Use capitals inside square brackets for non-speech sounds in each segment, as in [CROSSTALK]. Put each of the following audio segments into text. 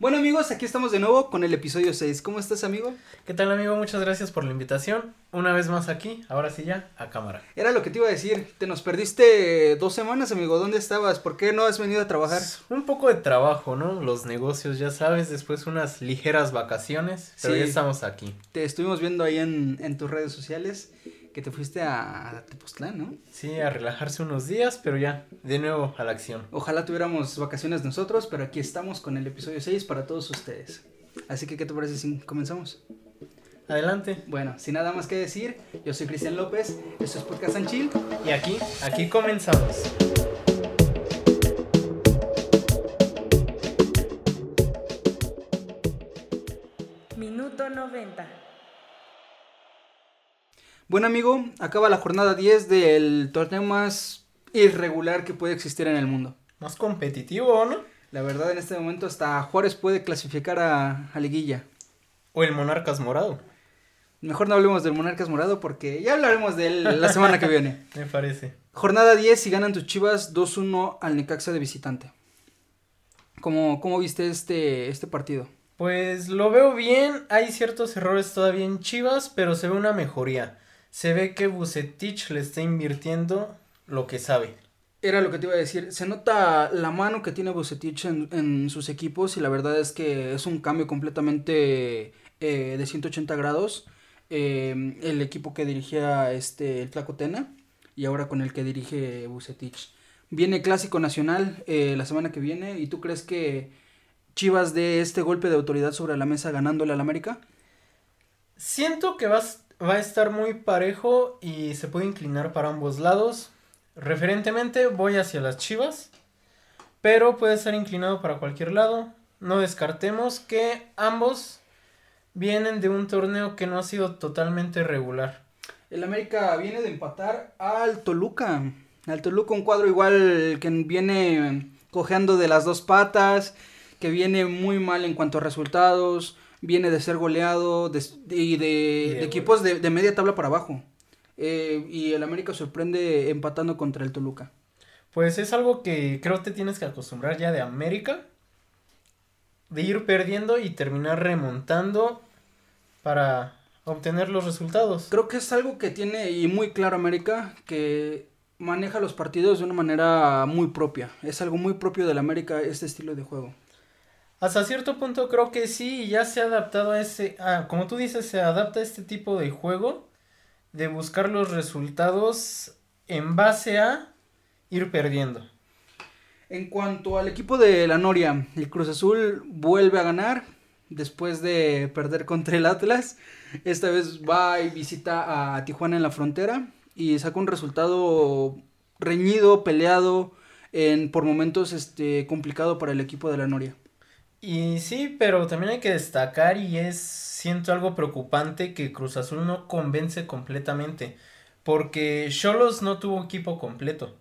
Bueno amigos, aquí estamos de nuevo con el episodio 6. ¿Cómo estás amigo? ¿Qué tal amigo? Muchas gracias por la invitación. Una vez más aquí, ahora sí ya, a cámara. Era lo que te iba a decir, te nos perdiste dos semanas amigo, ¿dónde estabas? ¿Por qué no has venido a trabajar? Un poco de trabajo, ¿no? Los negocios, ya sabes, después unas ligeras vacaciones, pero Sí. ya estamos aquí. Te estuvimos viendo ahí en, en tus redes sociales que te fuiste a, Tepoztlán, ¿no? Sí, a relajarse unos días, pero ya, de nuevo a la acción. Ojalá tuviéramos vacaciones nosotros, pero aquí estamos con el episodio 6 para todos ustedes. Así que, ¿qué te parece si comenzamos? Adelante. Bueno, sin nada más que decir, yo soy Cristian López, esto es Podcast and Chill. Y aquí, aquí comenzamos. Minuto 90. Bueno amigo, acaba la jornada 10 del torneo más irregular que puede existir en el mundo. Más competitivo, ¿no? La verdad en este momento hasta Juárez puede clasificar a, a liguilla. O el Monarcas Morado, Mejor no hablemos del Monarcas Morado porque ya hablaremos de él la semana que viene. [LAUGHS] me parece. Jornada 10 y ganan tus chivas 2-1 al Necaxa de visitante. ¿Cómo, cómo viste este, este partido? Pues lo veo bien, hay ciertos errores todavía en Chivas, pero se ve una mejoría. Se ve que Bucetich le está invirtiendo lo que sabe. Era lo que te iba a decir. Se nota la mano que tiene Bucetich en, en sus equipos y la verdad es que es un cambio completamente eh, de 180 grados. Eh, el equipo que dirigía este, el Flaco Tena y ahora con el que dirige Bucetich. Viene Clásico Nacional eh, la semana que viene y tú crees que Chivas dé este golpe de autoridad sobre la mesa ganándole al América? Siento que va, a s- va a estar muy parejo y se puede inclinar para ambos lados. Referentemente voy hacia las Chivas, pero puede estar inclinado para cualquier lado. No descartemos que ambos vienen de un torneo que no ha sido totalmente regular. El América viene de empatar al Toluca. Al Toluca un cuadro igual que viene cojeando de las dos patas, que viene muy mal en cuanto a resultados, viene de ser goleado de- y de, equipos de, de media tabla para abajo. Eh, y el América sorprende empatando contra el Toluca. Pues es algo que creo te tienes que acostumbrar ya de América. De ir perdiendo y terminar remontando para obtener los resultados. Creo que es algo que tiene y muy claro América, que maneja los partidos de una manera muy propia. Es algo muy propio del América este estilo de juego. Hasta cierto punto creo que sí, ya se ha adaptado a ese, ah, como tú dices, se adapta a este tipo de juego de buscar los resultados en base a ir perdiendo. En cuanto al equipo de la Noria, el Cruz Azul vuelve a ganar después de perder contra el Atlas. Esta vez va y visita a Tijuana en la frontera y saca un resultado reñido, peleado, en por momentos este complicado para el equipo de la Noria. Y sí, pero también hay que destacar y es, siento algo preocupante que Cruz Azul no convence completamente, porque Cholos no tuvo equipo completo.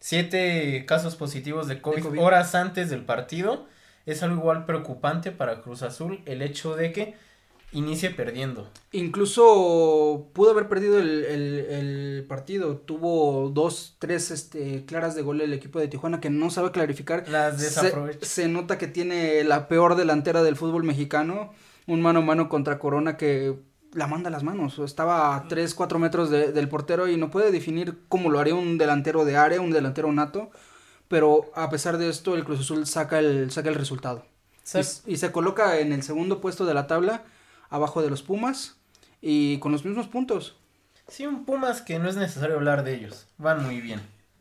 Siete casos positivos de COVID, COVID. horas antes del partido. Es algo igual preocupante para Cruz Azul el hecho de que inicie perdiendo. Incluso pudo haber perdido el, el- el partido. Tuvo dos, tres este, claras de gol el equipo de Tijuana que no sabe clarificar. Las desaprovecha. se nota que tiene la peor delantera del fútbol mexicano. Un mano a mano contra Corona que la manda a las manos. Estaba a 3, 4 metros de- del portero y no puede definir cómo lo haría un delantero de área, un delantero nato. Pero a pesar de esto, el Cruz Azul saca el, saca el resultado. Y se coloca en el segundo puesto de la tabla, abajo de los Pumas, y con los mismos puntos. Sí, un Pumas que no es necesario hablar de ellos. Van muy bien.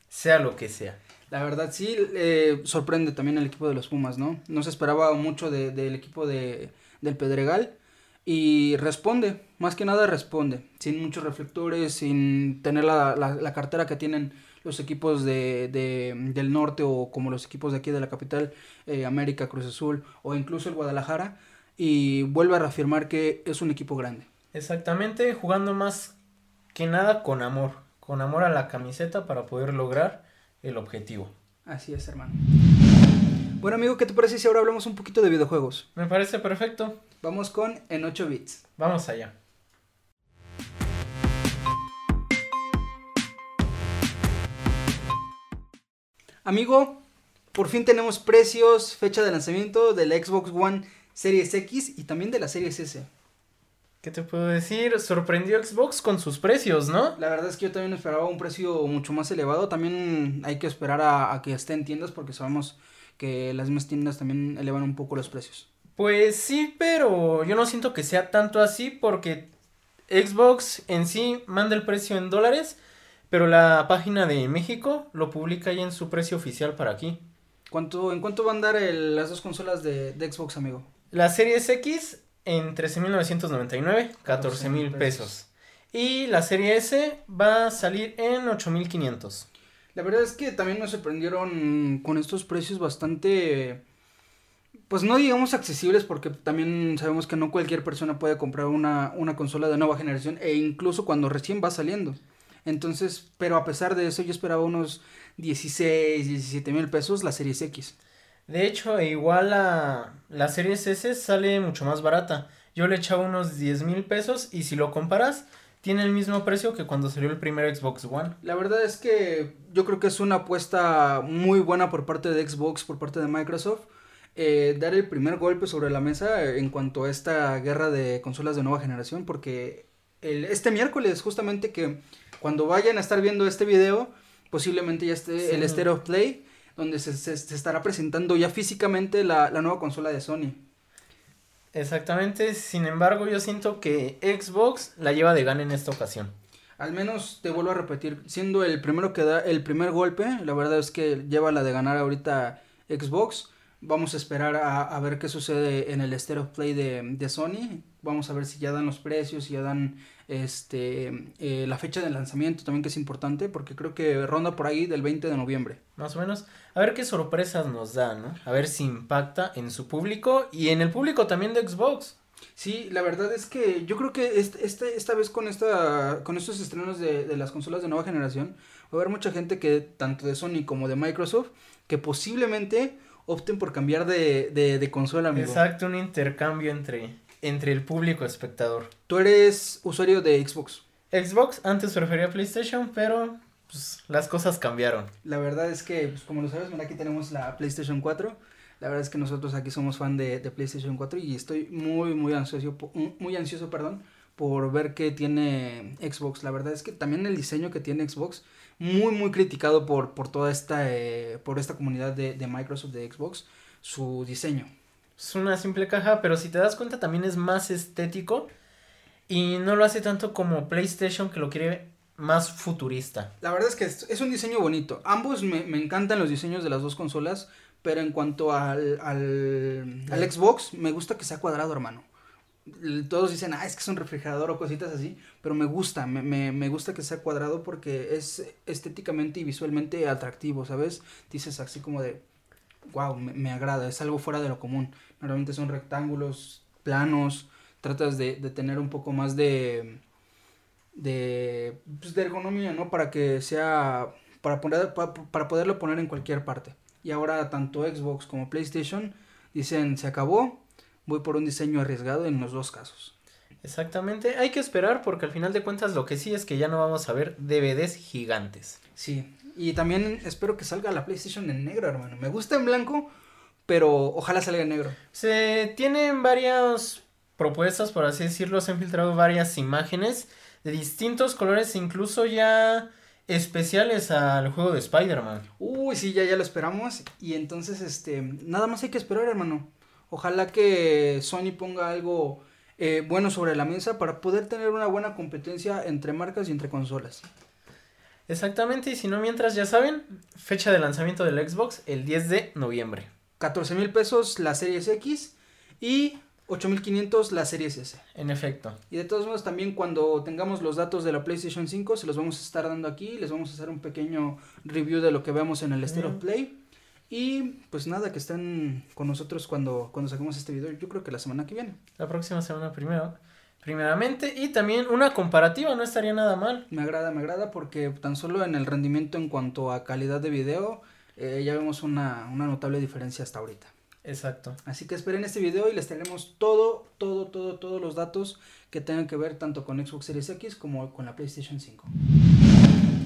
Sea lo que sea. La verdad sí eh, sorprende también el equipo de los Pumas, ¿no? No se esperaba mucho de- del equipo de, del Pedregal y responde, más que nada responde, sin muchos reflectores, sin tener la, la- la cartera que tienen los equipos de, de- del norte o como los equipos de aquí de la capital, eh, América, Cruz Azul o incluso el Guadalajara y vuelve a reafirmar que es un equipo grande. Exactamente, jugando más que nada con amor. Con amor a la camiseta para poder lograr el objetivo. Así es, hermano. Bueno, amigo, ¿qué te parece si ahora hablamos un poquito de videojuegos? Me parece perfecto. Vamos con en 8 bits. Vamos allá. Amigo, por fin tenemos precios, fecha de lanzamiento del Xbox One Series X y también de la Series S. ¿Qué te puedo decir? Sorprendió Xbox con sus precios, ¿no? La verdad es que yo también esperaba un precio mucho más elevado. También hay que esperar a, a que esté en tiendas porque sabemos que las mismas tiendas también elevan un poco los precios. Pues sí, pero yo no siento que sea tanto así porque Xbox en sí manda el precio en dólares, pero la página de México lo publica ya en su precio oficial para aquí. ¿Cuánto, ¿En cuánto van a andar el- las dos consolas de, de Xbox, amigo? La Series X en 13.999, 14 mil pesos. pesos. Y la Serie S va a salir en 8.500. La verdad es que también nos sorprendieron con estos precios bastante, pues no digamos accesibles porque también sabemos que no cualquier persona puede comprar una, una consola de nueva generación e incluso cuando recién va saliendo. Entonces, pero a pesar de eso yo esperaba unos 16, 17 mil pesos la Series X. De hecho, igual la, la Series S sale mucho más barata. Yo le echaba unos 10 mil pesos y si lo comparas, tiene el mismo precio que cuando salió el primer Xbox One. La verdad es que yo creo que es una apuesta muy buena por parte de Xbox, por parte de Microsoft, eh, dar el primer golpe sobre la mesa en cuanto a esta guerra de consolas de nueva generación, porque el, este miércoles justamente que cuando vayan a estar viendo este video, posiblemente ya esté Sí. el Stereo of Play, donde se, se- se estará presentando ya físicamente la, la nueva consola de Sony. Exactamente, sin embargo, yo siento que Xbox la lleva de gana en esta ocasión. Al menos te vuelvo a repetir, siendo el primero que da el primer golpe, la verdad es que lleva la de ganar ahorita Xbox. Vamos a esperar a, a ver qué sucede en el Stereo Play de, de Sony. Vamos a ver si ya dan los precios, si ya dan este eh, la fecha de lanzamiento también que es importante porque creo que ronda por ahí del 20 de noviembre. Más o menos. A ver qué sorpresas nos da, ¿no? A ver si impacta en su público y en el público también de Xbox. Sí, la verdad es que yo creo que este, este- esta vez con esta con estos estrenos de, de las consolas de nueva generación va a haber mucha gente que tanto de Sony como de Microsoft que posiblemente opten por cambiar de, de, de consola, amigo. Exacto, un intercambio entre, entre el público espectador. Tú eres usuario de Xbox. Xbox antes prefería PlayStation, pero pues, las cosas cambiaron. La verdad es que, pues, como lo sabes, mira, aquí tenemos la PlayStation 4. La verdad es que nosotros aquí somos fan de, de PlayStation 4 y estoy muy, muy ansioso, muy ansioso, perdón, por ver qué tiene Xbox. La verdad es que también el diseño que tiene Xbox, muy, muy criticado por, por toda esta, eh, por esta comunidad de, de Microsoft, de Xbox, su diseño. Es una simple caja, pero si te das cuenta también es más estético y no lo hace tanto como PlayStation que lo quiere más futurista. La verdad es que es, es un diseño bonito. Ambos me, me encantan los diseños de las dos consolas, pero en cuanto al, al, al Xbox, me gusta que sea cuadrado, hermano. Todos dicen, ah, es que es un refrigerador o cositas así, pero me gusta, me, me, me gusta que sea cuadrado porque es estéticamente y visualmente atractivo, ¿sabes? Dices así como de, wow, me, me agrada, es algo fuera de lo común. Normalmente son rectángulos, planos, tratas de, de tener un poco más de, de, pues, de ergonomía, ¿no? Para que sea, para, poner, pa- para poderlo poner en cualquier parte. Y ahora tanto Xbox como PlayStation dicen, se acabó, voy por un diseño arriesgado en los dos casos. Exactamente, hay que esperar porque al final de cuentas lo que sí es que ya no vamos a ver DVDs gigantes. Sí, y también espero que salga la PlayStation en negro, hermano. Me gusta en blanco, pero ojalá salga en negro. Se tienen varias propuestas, por así decirlo, se han filtrado varias imágenes de distintos colores, incluso ya especiales al juego de Spider-Man. Uy, sí, ya, ya lo esperamos. Y entonces, este, nada más hay que esperar, hermano. Ojalá que Sony ponga algo eh, bueno sobre la mesa para poder tener una buena competencia entre marcas y entre consolas. Exactamente, y si no, mientras ya saben, fecha de lanzamiento del Xbox el 10 de noviembre. 14 mil pesos la Series X y 8.500 la Series S. En efecto. Y de todos modos también cuando tengamos los datos de la PlayStation 5 se los vamos a estar dando aquí, les vamos a hacer un pequeño review de lo que veamos en el Stereo Ujú. Play. Y pues nada, que estén con nosotros cuando, cuando saquemos este video, yo creo que la semana que viene. La próxima semana primero. Primeramente, y también una comparativa, no estaría nada mal. Me agrada, me agrada porque tan solo en el rendimiento en cuanto a calidad de video eh, ya vemos una, una notable diferencia hasta ahorita. Exacto. Así que esperen este video y les traeremos todo, todo, todo, todos los datos que tengan que ver tanto con Xbox Series X como con la PlayStation 5.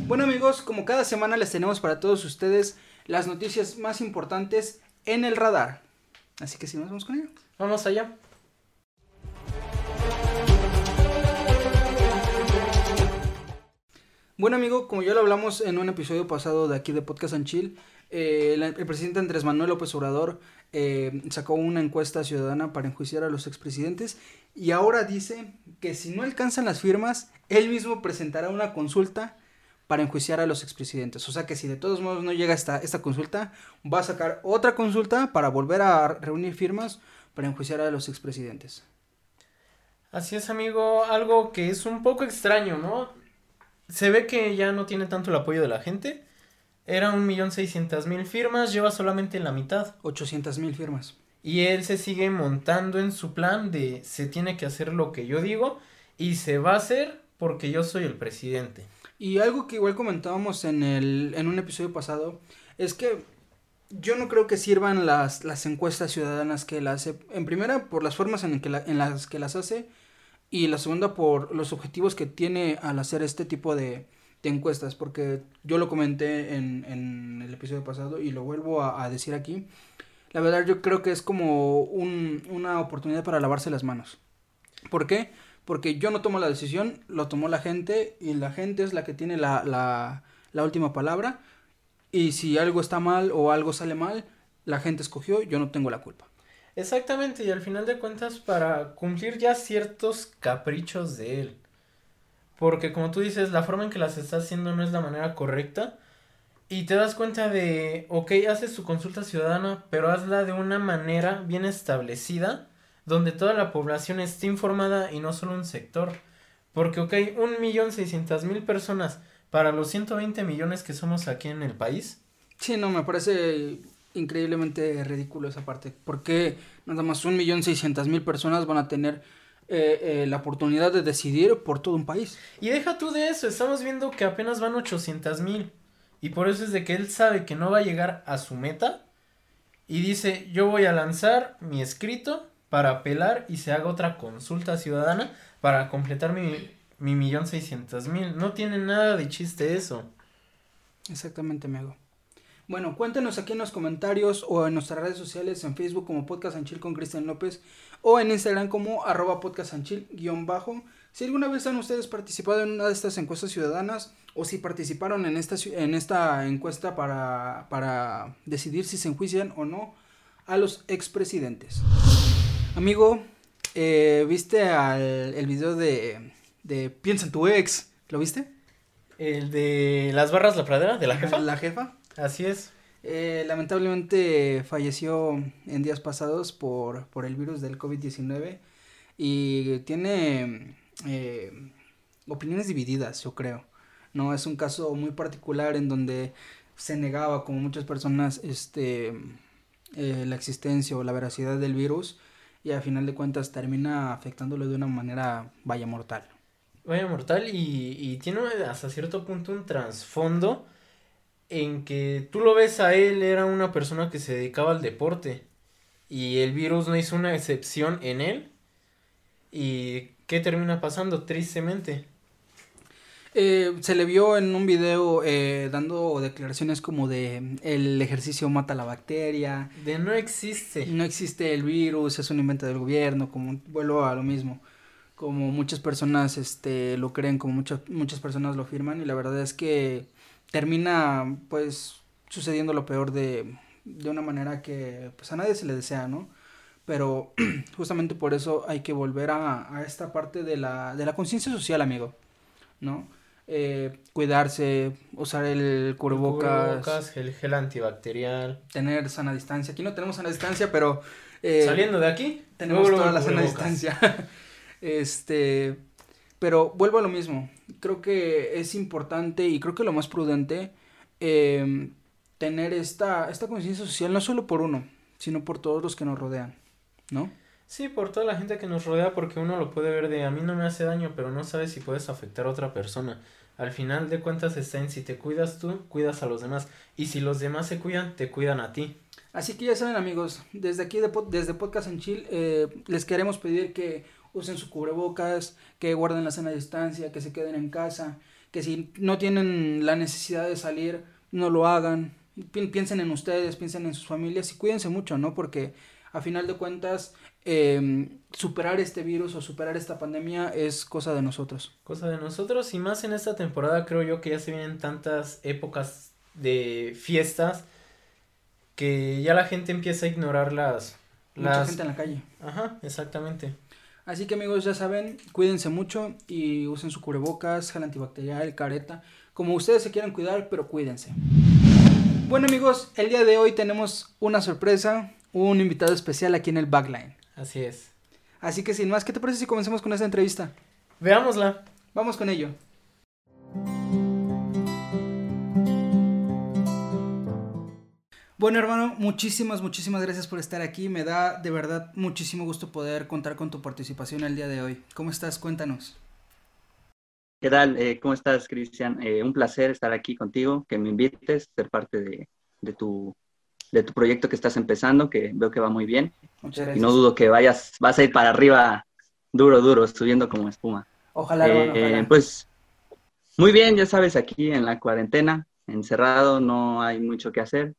Bueno amigos, como cada semana les tenemos para todos ustedes las noticias más importantes en el radar. Así que si nos vamos con ello. Vamos allá. Bueno amigo, como ya lo hablamos en un episodio pasado de aquí de Podcast and Chill, eh, el presidente Andrés Manuel López Obrador eh, sacó una encuesta ciudadana para enjuiciar a los expresidentes y ahora dice que si no alcanzan las firmas, él mismo presentará una consulta para enjuiciar a los expresidentes. O sea que si de todos modos no llega esta, esta consulta, va a sacar otra consulta para volver a reunir firmas para enjuiciar a los expresidentes. Así es, amigo, algo que es un poco extraño, ¿no? Se ve que ya no tiene tanto el apoyo de la gente. Era un millón seiscientas mil firmas, lleva solamente la mitad. 800 mil firmas. Y él se sigue montando en su plan de se tiene que hacer lo que yo digo y se va a hacer porque yo soy el presidente. Y algo que igual comentábamos en, el, en un episodio pasado es que yo no creo que sirvan las, las encuestas ciudadanas que él hace. En primera, por las formas en, que la- en las que las hace. Y la segunda, por los objetivos que tiene al hacer este tipo de, encuestas. Porque yo lo comenté en, el episodio pasado y lo vuelvo a, decir aquí. La verdad, yo creo que es como un- una oportunidad para lavarse las manos. ¿Por qué? Porque yo no tomo la decisión, lo tomó la gente y la gente es la que tiene la última palabra. Y si algo está mal o algo sale mal, la gente escogió, yo no tengo la culpa. Exactamente, y al final de cuentas para cumplir ya ciertos caprichos de él. Porque como tú dices, la forma en que las está haciendo no es la manera correcta. Y te das cuenta de, ok, haces tu consulta ciudadana, pero hazla de una manera bien establecida, donde toda la población esté informada y no solo un sector. Porque, ok, un millón seiscientas mil personas para los 120 millones que somos aquí en el país. Sí, no, me parece increíblemente ridículo esa parte. Porque nada más un millón seiscientas mil personas van a tener eh, eh, la oportunidad de decidir por todo un país. Y deja tú de eso, estamos viendo que apenas van 800 mil. Y por eso es de que él sabe que no va a llegar a su meta. Y dice, yo voy a lanzar mi escrito para apelar y se haga otra consulta ciudadana para completar mi, mi millón seiscientos mil. No tiene nada de chiste eso. Exactamente, amigo. Bueno, cuéntenos aquí en los comentarios o en nuestras redes sociales, en Facebook como Podcast Anchil con Cristian López o en Instagram como arroba guion bajo. Si alguna vez han ustedes participado en una de estas encuestas ciudadanas o si participaron en esta, en esta encuesta para, para decidir si se enjuician o no a los expresidentes. Amigo, eh, ¿viste al, el video de, de Piensa en tu ex? ¿Lo viste? El de las barras la pradera, de la jefa. La jefa. Así es. Eh, lamentablemente falleció en días pasados por, por el virus del COVID-19 y tiene eh, opiniones divididas, yo creo. No es un caso muy particular en donde se negaba, como muchas personas, este, eh, la existencia o la veracidad del virus y a final de cuentas termina afectándolo de una manera, vaya, mortal. Vaya mortal y, y tiene hasta cierto punto un trasfondo en que tú lo ves a él, era una persona que se dedicaba al deporte y el virus no hizo una excepción en él. ¿Y qué termina pasando? Tristemente. Eh, se le vio en un video eh, dando declaraciones como de el ejercicio mata la bacteria, De no existe. no existe el virus, es un invento del gobierno, como vuelvo a lo mismo, como muchas personas este lo creen, como muchas muchas personas lo firman y la verdad es que termina pues sucediendo lo peor de de una manera que pues a nadie se le desea, ¿no? Pero [CLEARS THROAT] justamente por eso hay que volver a, a esta parte de la, de la conciencia social, amigo, ¿no? Eh, cuidarse, usar el cubrebocas, Cubrebocas, el gel antibacterial. tener sana distancia. Aquí no tenemos sana distancia, pero... eh, Saliendo de aquí, tenemos toda la sana distancia. [LAUGHS] este, pero vuelvo a lo mismo. Creo que es importante y creo que lo más prudente eh, tener esta, esta conciencia social no solo por uno, sino por todos los que nos rodean, ¿no? Sí, por toda la gente que nos rodea, porque uno lo puede ver de a mí no me hace daño, pero no sabes si puedes afectar a otra persona. Al final de cuentas está en si te cuidas tú, cuidas a los demás. Y si los demás se cuidan, te cuidan a ti. Así que ya saben amigos, desde aquí de, desde Podcast en Chill eh, les queremos pedir que usen su cubrebocas, que guarden la sana distancia, que se queden en casa, que si no tienen la necesidad de salir, no lo hagan. piensen en ustedes, piensen en sus familias y cuídense mucho, ¿no? Porque a final de cuentas, em, superar este virus o superar esta pandemia es cosa de nosotros. Cosa de nosotros y más en esta temporada creo yo que ya se vienen tantas épocas de fiestas que ya la gente empieza a ignorar las... Mucha gente en la calle. Ajá, exactamente. Así que amigos, ya saben, cuídense mucho y usen su cubrebocas, gel antibacterial, careta, como ustedes se quieran cuidar, pero cuídense. Bueno amigos, el día de hoy tenemos una sorpresa, un invitado especial aquí en el Backline. Así es. Así que sin más, ¿qué te parece si comencemos con esta entrevista? Veámosla. Vamos con ello. Bueno, hermano, muchísimas, muchísimas gracias por estar aquí. Me da de verdad muchísimo gusto poder contar con tu participación el día de hoy. ¿Cómo estás? Cuéntanos. ¿Qué tal? Eh, ¿Cómo estás, Cristian? Eh, un placer estar aquí contigo, que me invites, ser parte de, de, tu, de tu proyecto que estás empezando, que veo que va muy bien. Muchas gracias. Y no dudo que vayas, vas a ir para arriba duro, duro, subiendo como espuma. Ojalá, Eh, ojalá. Pues muy bien, ya sabes, aquí en la cuarentena, encerrado, no hay mucho que hacer,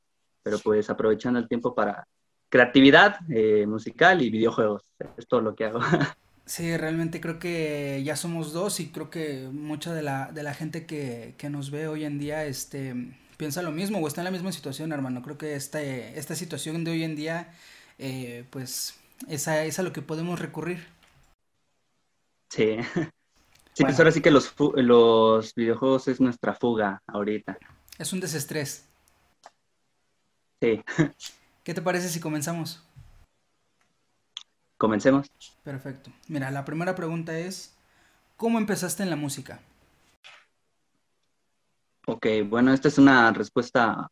pero pues aprovechando el tiempo para creatividad eh, musical y videojuegos. Es todo lo que hago. [LAUGHS] Sí, realmente creo que ya somos dos y creo que mucha de la, de la gente que, que nos ve hoy en día este, piensa lo mismo o está en la misma situación, hermano. Creo que este, esta situación de hoy en día, eh, pues, es a, es a lo que podemos recurrir. Sí. [LAUGHS] Sí, Bueno. pues ahora sí que los, los videojuegos es nuestra fuga ahorita. Es un desestrés. Sí, [LAUGHS] ¿Qué te parece si comenzamos? comencemos. Perfecto. Mira, la primera pregunta es, ¿cómo empezaste en la música? Ok, bueno, esta es una respuesta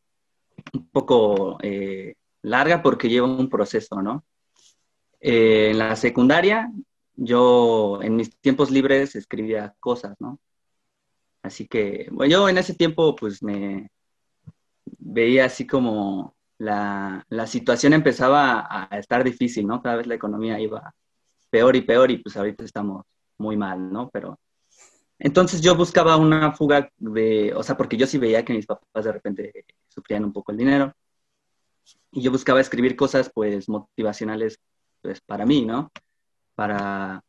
un poco eh, larga porque lleva un proceso, ¿no? Eh, en la secundaria, yo en mis tiempos libres escribía cosas, ¿no? Así que, bueno, yo en ese tiempo pues me veía así como la, la situación empezaba a estar difícil, ¿no? Cada vez la economía iba peor y peor y pues ahorita estamos muy mal, ¿no? Pero entonces yo buscaba una fuga de, o sea, porque yo sí veía que mis papás de repente sufrían un poco el dinero. Y yo buscaba escribir cosas, pues, motivacionales, pues, para mí, ¿no? Para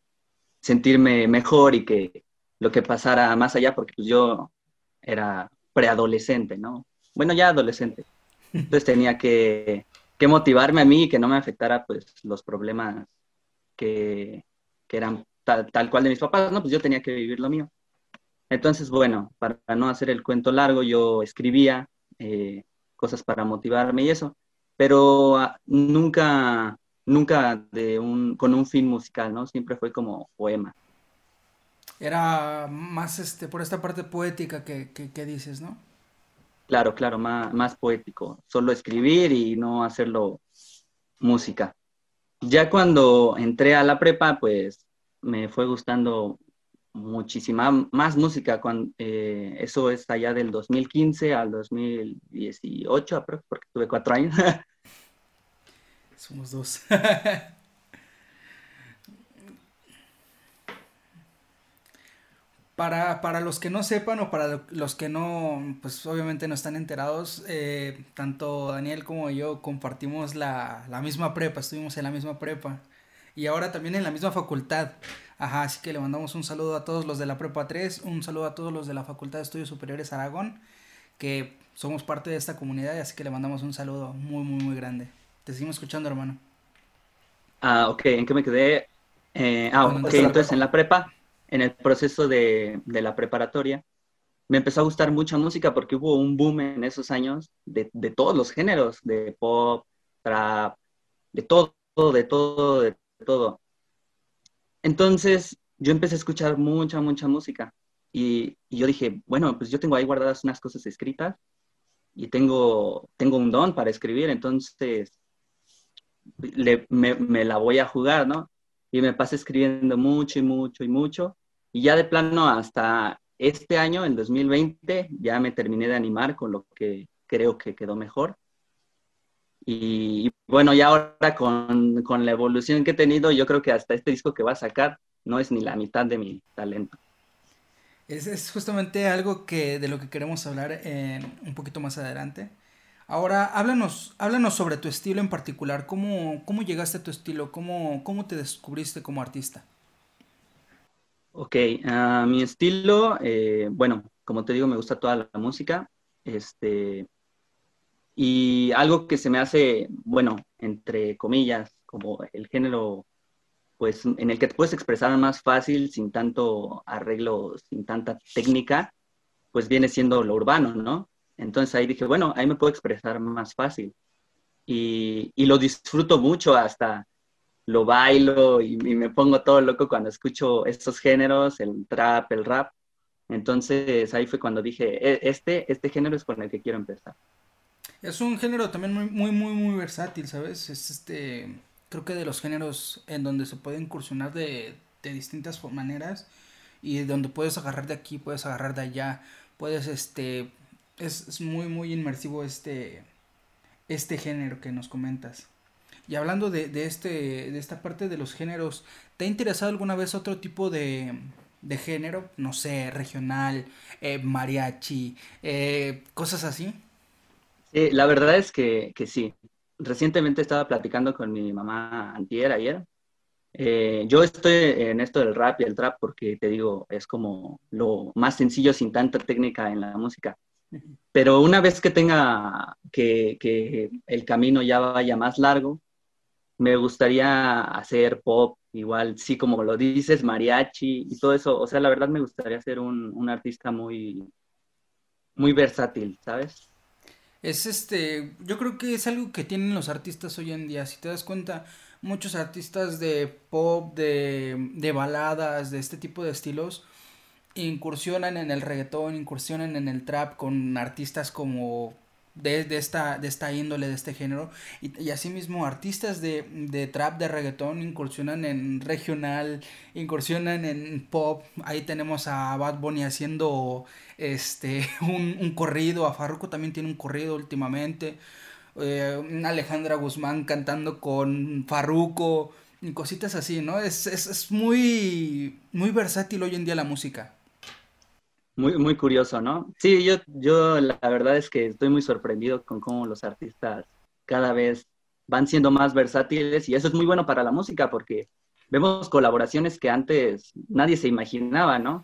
sentirme mejor y que lo que pasara más allá, porque pues yo era preadolescente, ¿no? Bueno, ya adolescente. Entonces tenía que, motivarme a mí y que no me afectara, pues, los problemas que, eran tal, cual de mis papás, ¿no? Pues yo tenía que vivir lo mío. Entonces, bueno, para no hacer el cuento largo, yo escribía eh, cosas para motivarme y eso, pero ah, nunca, nunca con un fin musical, ¿no? Siempre fue como poema. Era más este, por esta parte poética que dices, ¿no? Claro, claro, más, poético, solo escribir y no hacerlo música. Ya cuando entré a la prepa, pues me fue gustando muchísima más música. Cuando, eh, eso es allá del 2015 al 2018, aprox, porque tuve cuatro años. [LAUGHS] Somos dos. [LAUGHS] Para, para los que no sepan o para los que no, pues obviamente no están enterados, eh, tanto Daniel como yo compartimos la, la misma prepa, estuvimos en la misma prepa y ahora también en la misma facultad. Ajá, así que le mandamos un saludo a todos los de la prepa 3, un saludo a todos los de la Facultad de Estudios Superiores Aragón, que somos parte de esta comunidad, así que le mandamos un saludo muy, muy, muy grande. Te seguimos escuchando, hermano. Ah, ok, ¿en qué me quedé? Eh, ah, ok, entonces en la prepa, en el proceso de, de la preparatoria, me empezó a gustar mucha música porque hubo un boom en esos años de, de todos los géneros, de pop, trap, de todo, de todo, de todo. Entonces yo empecé a escuchar mucha, mucha música y, y yo dije, bueno, pues yo tengo ahí guardadas unas cosas escritas y tengo, tengo un don para escribir, entonces le- me, me la voy a jugar, ¿no? Y me pasé escribiendo mucho y mucho y mucho. Y ya de plano hasta este año, el 2020, ya me terminé de animar con lo que creo que quedó mejor. Y, y bueno, ya ahora con, con la evolución que he tenido, yo creo que hasta este disco que va a sacar no es ni la mitad de mi talento. Es, es justamente algo que de lo que queremos hablar en- un poquito más adelante. Ahora, háblanos, háblanos sobre tu estilo en particular. ¿Cómo, cómo llegaste a tu estilo? ¿Cómo, cómo te descubriste como artista? Ok, uh, mi estilo, eh, bueno, como te digo, me gusta toda la música. Este, y algo que se me hace, bueno, entre comillas, como el género, pues en el que te puedes expresar más fácil, sin tanto arreglo, sin tanta técnica, pues viene siendo lo urbano, ¿no? Entonces ahí dije, bueno, ahí me puedo expresar más fácil. Y, y lo disfruto mucho, hasta lo bailo y, y, me pongo todo loco cuando escucho estos géneros, el trap, el rap. Entonces ahí fue cuando dije, e, este, este género es con el que quiero empezar. Es un género también muy, muy, muy, muy versátil, ¿sabes? Es este, creo que de los géneros en donde se puede incursionar de, de distintas maneras y donde puedes agarrar de aquí, puedes agarrar de allá, puedes este es, muy, muy inmersivo este, este género que nos comentas. Y hablando de, de, este, de esta parte de los géneros, ¿te ha interesado alguna vez otro tipo de, de género? No sé, regional, eh, mariachi, eh, cosas así. Sí, la verdad es que, que, sí. Recientemente estaba platicando con mi mamá antier, ayer. Eh, yo estoy en esto del rap y el trap porque te digo, es como lo más sencillo sin tanta técnica en la música. Pero una vez que tenga que, que, el camino ya vaya más largo, me gustaría hacer pop, igual, sí, como lo dices, mariachi y todo eso. O sea, la verdad me gustaría ser un, un artista muy, muy versátil, ¿sabes? Es este, yo creo que es algo que tienen los artistas hoy en día. Si te das cuenta, muchos artistas de pop, de, de baladas, de este tipo de estilos, incursionan en el reggaetón, incursionan en el trap con artistas como de, esta, de esta índole, de este género. Y, y asimismo, artistas de, de, trap, de reggaetón, incursionan en regional, incursionan en pop. Ahí tenemos a Bad Bunny haciendo este [LAUGHS] un, un corrido. A Farruko también tiene un corrido últimamente. Eh, Alejandra Guzmán cantando con Farruko. Y cositas así, ¿no? Es, es, es muy, muy versátil hoy en día la música. Muy, muy curioso, ¿no? Sí, yo, yo la verdad es que estoy muy sorprendido con cómo los artistas cada vez van siendo más versátiles y eso es muy bueno para la música porque vemos colaboraciones que antes nadie se imaginaba, ¿no?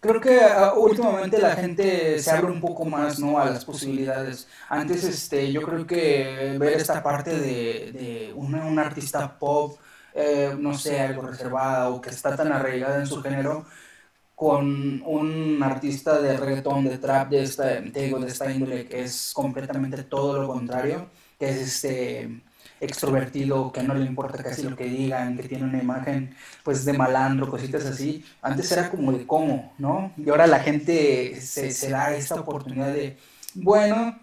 Creo que uh, últimamente la gente se abre un poco más, ¿no? A las posibilidades. Antes, este, yo creo que ver esta parte de, de una, una artista pop, eh, no sé, algo reservada o que está tan arraigada en su género, con un artista de reggaetón, de trap, de esta, digo, de esta índole, que es completamente todo lo contrario, que es este extrovertido, que no le importa casi lo que digan, que tiene una imagen pues de malandro, cositas así. Antes era como de cómo, ¿no? Y ahora la gente se, se da esta oportunidad de, bueno,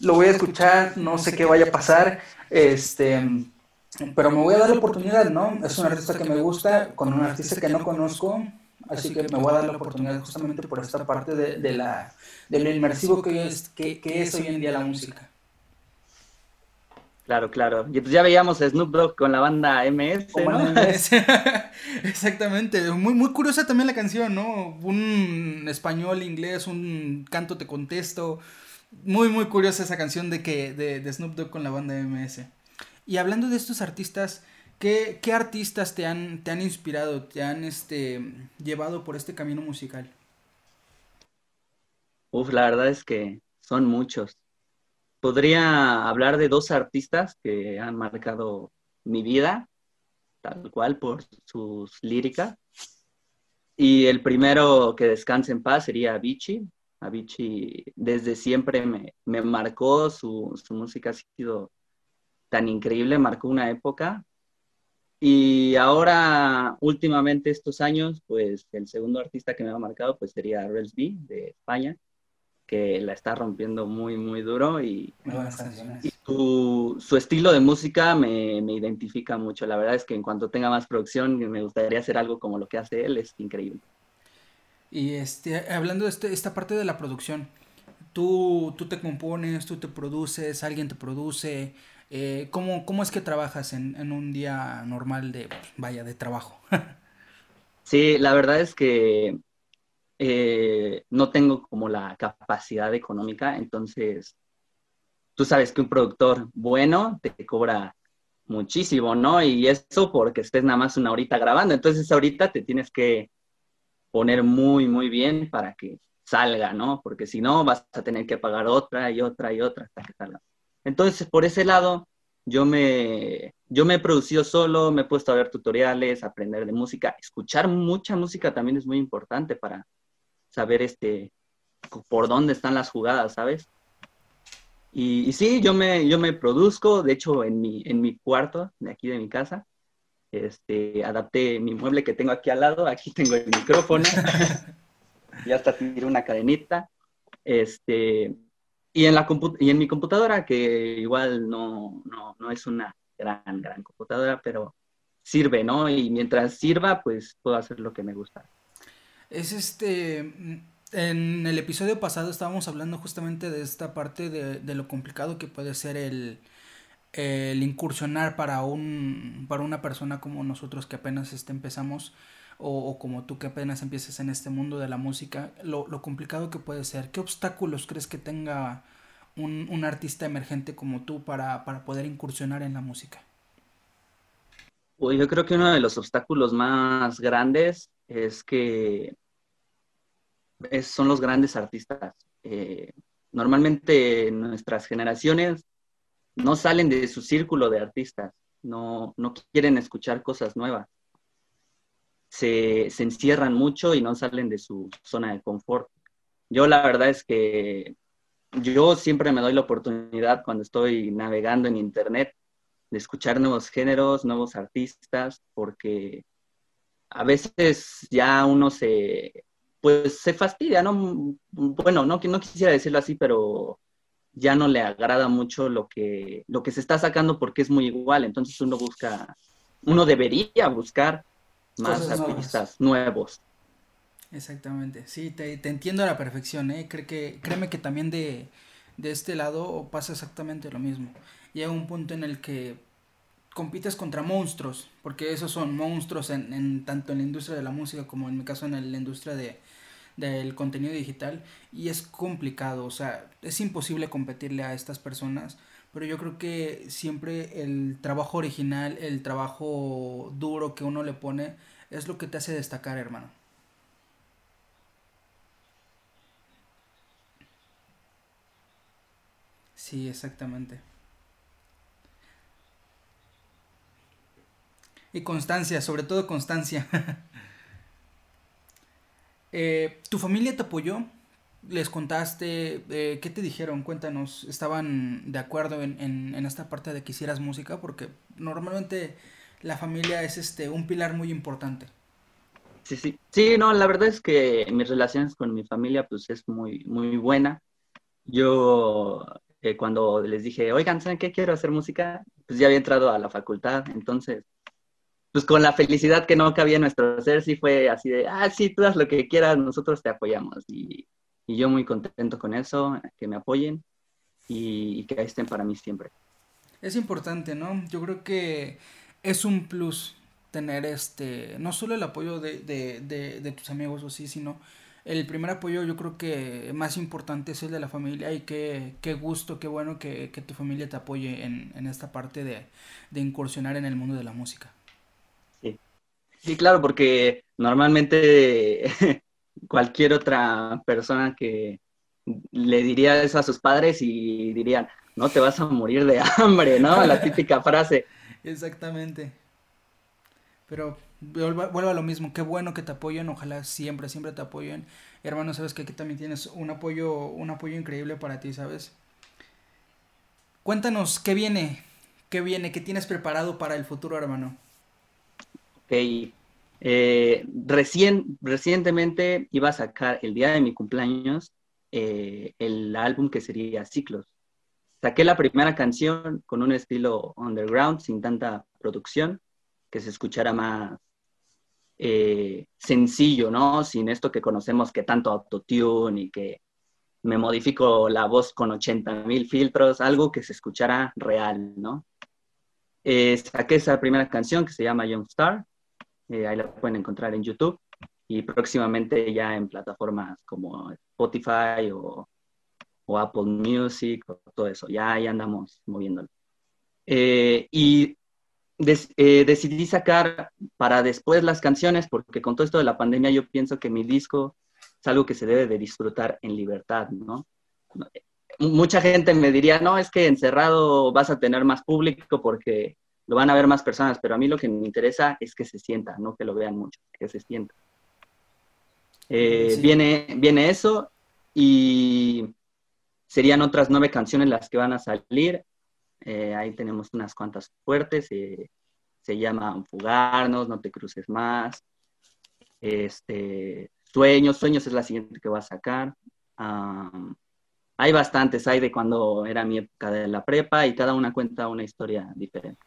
lo voy a escuchar, no sé qué vaya a pasar, este, pero me voy a dar la oportunidad, ¿no? Es un artista que me gusta, con un artista que no conozco, Así que me voy a dar la oportunidad justamente por esta parte de, de la, de lo inmersivo que es, que, que, es hoy en día la música. Claro, claro. Y pues ya veíamos a Snoop Dogg con la banda MS, ¿no? MS. [LAUGHS] [LAUGHS] Exactamente. Muy, muy curiosa también la canción, ¿no? Un español, inglés, un canto te contesto. Muy, muy curiosa esa canción de que de, de Snoop Dogg con la banda MS. Y hablando de estos artistas, ¿Qué, ¿Qué, artistas te han, te han inspirado, te han este, llevado por este camino musical? Uf, la verdad es que son muchos. Podría hablar de dos artistas que han marcado mi vida, tal cual, por sus líricas. Y el primero que descanse en paz sería Avicii. Avicii desde siempre me, me marcó, su, su música ha sido tan increíble, marcó una época y ahora, últimamente estos años, pues el segundo artista que me ha marcado pues sería Rels B de España, que la está rompiendo muy, muy duro y, y su, su, estilo de música me, me, identifica mucho. La verdad es que en cuanto tenga más producción me gustaría hacer algo como lo que hace él, es increíble. Y este, hablando de este, esta parte de la producción, tú, tú te compones, tú te produces, alguien te produce, eh, ¿cómo, ¿cómo, es que trabajas en, un día normal de, vaya, de trabajo? [LAUGHS] sí, la verdad es que eh, no tengo como la capacidad económica, entonces tú sabes que un productor bueno te cobra muchísimo, ¿no? Y eso porque estés nada más una horita grabando. Entonces ahorita te tienes que poner muy, muy bien para que salga, ¿no? Porque si no, vas a tener que pagar otra y otra y otra hasta que salga. Entonces, por ese lado, yo me, yo me he producido solo, me he puesto a ver tutoriales, aprender de música. Escuchar mucha música también es muy importante para saber este, por dónde están las jugadas, ¿sabes? Y, sí, yo me, yo me produzco, de hecho, en mi, en mi cuarto, de aquí de mi casa, este, adapté mi mueble que tengo aquí al lado, aquí tengo el micrófono, [LAUGHS] ya hasta tiré una cadenita, este, y en, la y en mi computadora, que igual no, no, no es una gran, gran computadora, pero sirve, ¿no? Y mientras sirva, pues puedo hacer lo que me gusta. Es este, en el episodio pasado estábamos hablando justamente de esta parte de, de lo complicado que puede ser el, el, incursionar para un para una persona como nosotros que apenas este, empezamos o, como tú que apenas empieces en este mundo de la música, lo, lo complicado que puede ser. ¿Qué obstáculos crees que tenga un, un artista emergente como tú para, para poder incursionar en la música? Yo creo que uno de los obstáculos más grandes es que son los grandes artistas. Eh, normalmente nuestras generaciones no salen de su círculo de artistas, no, no quieren escuchar cosas nuevas. Se, se, encierran mucho y no salen de su zona de confort. Yo la verdad es que yo siempre me doy la oportunidad cuando estoy navegando en Internet de escuchar nuevos géneros, nuevos artistas, porque a veces ya uno se, pues se fastidia, ¿no? Bueno, no, no quisiera decirlo así, pero ya no le agrada mucho lo que, lo que se está sacando porque es muy igual. Entonces uno busca, uno debería buscar más artistas nuevos. Exactamente, sí, te, te, entiendo a la perfección, ¿eh? Creo que, créeme que también de, de este lado pasa exactamente lo mismo. Llega un punto en el que compites contra monstruos, porque esos son monstruos en, en, tanto en la industria de la música como en mi caso en la industria de, del contenido digital y es complicado, o sea, es imposible competirle a estas personas, pero yo creo que siempre el trabajo original, el trabajo duro que uno le pone, es lo que te hace destacar, hermano. Sí, exactamente. Y constancia, sobre todo constancia. [LAUGHS] Eh, ¿Tu familia te apoyó? ¿Les contaste? Eh, ¿Qué te dijeron? Cuéntanos. ¿Estaban de acuerdo en, en, esta parte de que hicieras música? Porque normalmente la familia es este un pilar muy importante. Sí, sí. Sí, no, la verdad es que mis relaciones con mi familia pues es muy, muy buena. Yo eh, cuando les dije, oigan, ¿saben qué quiero hacer música? Pues ya había entrado a la facultad, entonces pues con la felicidad que no cabía en nuestro ser, sí fue así de, ah, sí, tú haz lo que quieras, nosotros te apoyamos. Y, y yo muy contento con eso, que me apoyen y, y, que estén para mí siempre. Es importante, ¿no? Yo creo que es un plus tener este, no solo el apoyo de, de, de, de tus amigos o sí, sino el primer apoyo yo creo que más importante es el de la familia y qué, qué gusto, qué bueno que, que tu familia te apoye en, en esta parte de, de incursionar en el mundo de la música. Sí, claro, porque normalmente [LAUGHS] cualquier otra persona que le diría eso a sus padres y dirían, no te vas a morir de [LAUGHS] hambre, ¿no? La típica frase. Exactamente. Pero vuelvo a lo mismo, qué bueno que te apoyen, ojalá siempre, siempre te apoyen. Hermano, sabes que aquí también tienes un apoyo, un apoyo increíble para ti, ¿sabes? Cuéntanos, ¿qué viene? ¿Qué viene? ¿Qué tienes preparado para el futuro, hermano? Ok. Eh, recientemente iba a sacar el día de mi cumpleaños eh, el álbum que sería Ciclos. Saqué la primera canción con un estilo underground, sin tanta producción, que se escuchara más eh, sencillo, ¿no? Sin esto que conocemos que tanto autotune y que me modifico la voz con 80 mil filtros, algo que se escuchara real, ¿no? saqué esa primera canción que se llama Young Star, eh, ahí la pueden encontrar en YouTube y próximamente ya en plataformas como Spotify o o Apple Music o todo eso. Ya ahí andamos moviéndolo. Eh, y des- eh, decidí sacar para después las canciones porque con todo esto de la pandemia yo pienso que mi disco es algo que se debe de disfrutar en libertad, ¿no? Mucha gente me diría, no, es que encerrado vas a tener más público porque lo van a ver más personas, pero a mí lo que me interesa es que se sienta, no que lo vean mucho, que se sienta. Eh, Sí. viene, viene eso y serían otras nueve canciones las que van a salir. Eh, ahí tenemos unas cuantas fuertes. eh, se llaman Fugarnos, No te cruces más. Este, Sueños, Sueños es la siguiente que va a sacar. Am, hay bastantes, hay de cuando era mi época de la prepa y cada una cuenta una historia diferente.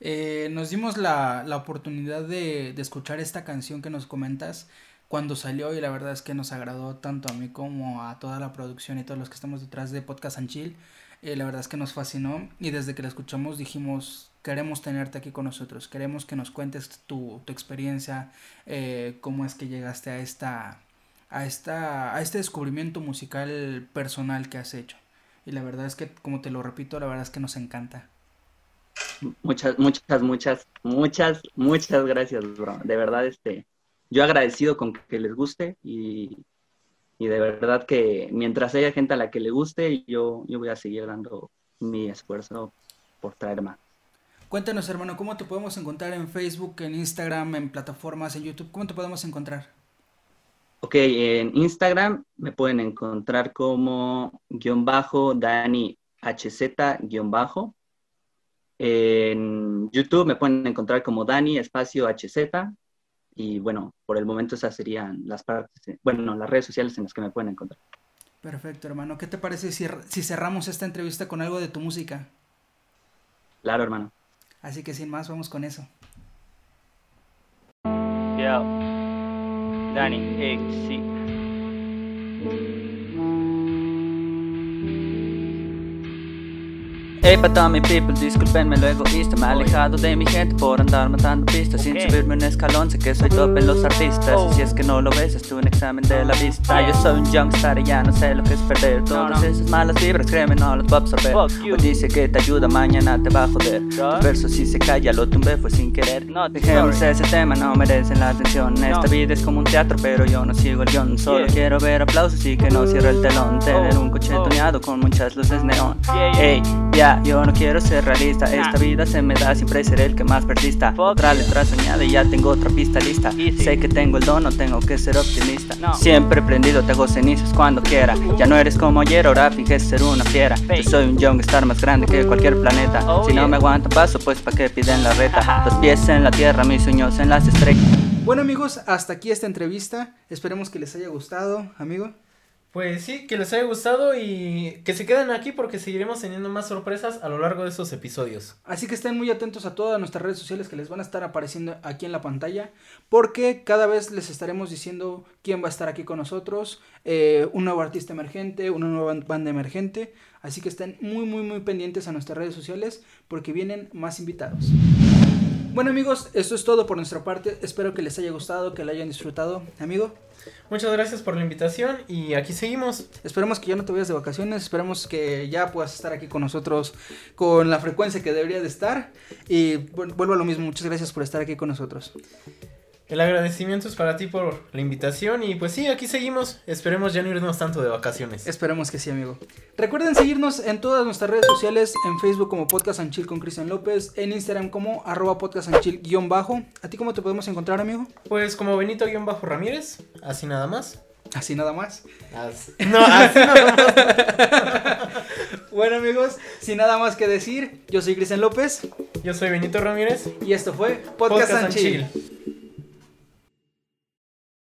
Eh, nos dimos la, la oportunidad de, de escuchar esta canción que nos comentas cuando salió y la verdad es que nos agradó tanto a mí como a toda la producción y todos los que estamos detrás de Podcast and Chill. Eh, la verdad es que nos fascinó y desde que la escuchamos dijimos queremos tenerte aquí con nosotros, queremos que nos cuentes tu, tu experiencia, eh, cómo es que llegaste a esta, a esta, a este descubrimiento musical personal que has hecho. Y la verdad es que, como te lo repito, la verdad es que nos encanta. Muchas, muchas, muchas, muchas, muchas gracias, bro. De verdad, este, yo agradecido con que les guste y, y de verdad que mientras haya gente a la que le guste, yo, yo voy a seguir dando mi esfuerzo por traer más. Cuéntanos, hermano, ¿cómo te podemos encontrar en Facebook, en Instagram, en plataformas, en YouTube? ¿Cómo te podemos encontrar? Ok, en Instagram me pueden encontrar como guion bajo Dani HZ guion bajo. En YouTube me pueden encontrar como Dani espacio HZ. Y bueno, por el momento esas serían las partes, bueno, las redes sociales en las que me pueden encontrar. Perfecto, hermano. ¿Qué te parece si, si cerramos esta entrevista con algo de tu música? Claro, hermano. Así que sin más, vamos con eso. Yo, Danny XC. Hey, para mis people, disculpenme lo egoísta Me he alejado de mi gente por andar matando pistas Sin subirme un escalón, sé que soy top en los artistas Oh. Y si es que no lo ves, es un examen de la vista. Yo soy un youngstar y ya no sé lo que es perder Todas esas malas vibras, créeme, no las voy a absorber. Hoy dice que te ayuda, mañana te va a joder. ¿Ya? Tu verso si se calla, lo tumbé fue sin querer. Dejemos ese tema, no merecen la atención. Esta vida es como un teatro, pero yo no sigo el guion. Solo quiero ver aplausos y que no cierre el telón. Tener Oh, un coche oh. tuneado con muchas luces neón. Yeah, yeah. Yo no quiero ser realista Esta vida se me da, siempre seré el que más persista. Otra letra soñada y ya tengo otra pista lista. Sé que tengo el don, no tengo que ser optimista. No. Siempre prendido, te hago cenizas cuando quiera. Ya no eres como ayer, ahora finges ser una fiera. Yo soy un young star más grande que cualquier planeta. Oh, Si no me aguanta paso, pues pa' que piden la reta Los pies en la tierra, mis sueños en las estrellas. Bueno, amigos, hasta aquí esta entrevista. Esperemos que les haya gustado, amigo. Pues sí, que les haya gustado y que se queden aquí porque seguiremos teniendo más sorpresas a lo largo de esos episodios. Así que estén muy atentos a todas nuestras redes sociales que les van a estar apareciendo aquí en la pantalla, porque cada vez les estaremos diciendo quién va a estar aquí con nosotros, eh, un nuevo artista emergente, una nueva banda emergente. Así que estén muy, muy, muy pendientes a nuestras redes sociales porque vienen más invitados. Bueno amigos, esto es todo por nuestra parte. Espero que les haya gustado, que lo hayan disfrutado. Amigo, Muchas gracias por la invitación y aquí seguimos. Esperemos que ya no te vayas de vacaciones, esperemos que ya puedas estar aquí con nosotros con la frecuencia que debería de estar. Y vuelvo a lo mismo, muchas gracias por estar aquí con nosotros. El agradecimiento es para ti por la invitación y pues sí, aquí seguimos. Esperemos ya no irnos tanto de vacaciones. Esperemos que sí, amigo. Recuerden seguirnos en todas nuestras redes sociales, en Facebook como Podcast and Chill con Cristian López, en Instagram como arroba guion bajo. ¿A ti cómo te podemos encontrar, amigo? Pues como Benito-Ramírez, así nada más. Así nada más. No, así nada más. [LAUGHS] Bueno, amigos, sin nada más que decir, yo soy Cristian López Yo soy Benito Ramírez. y esto fue Podcast. Chill.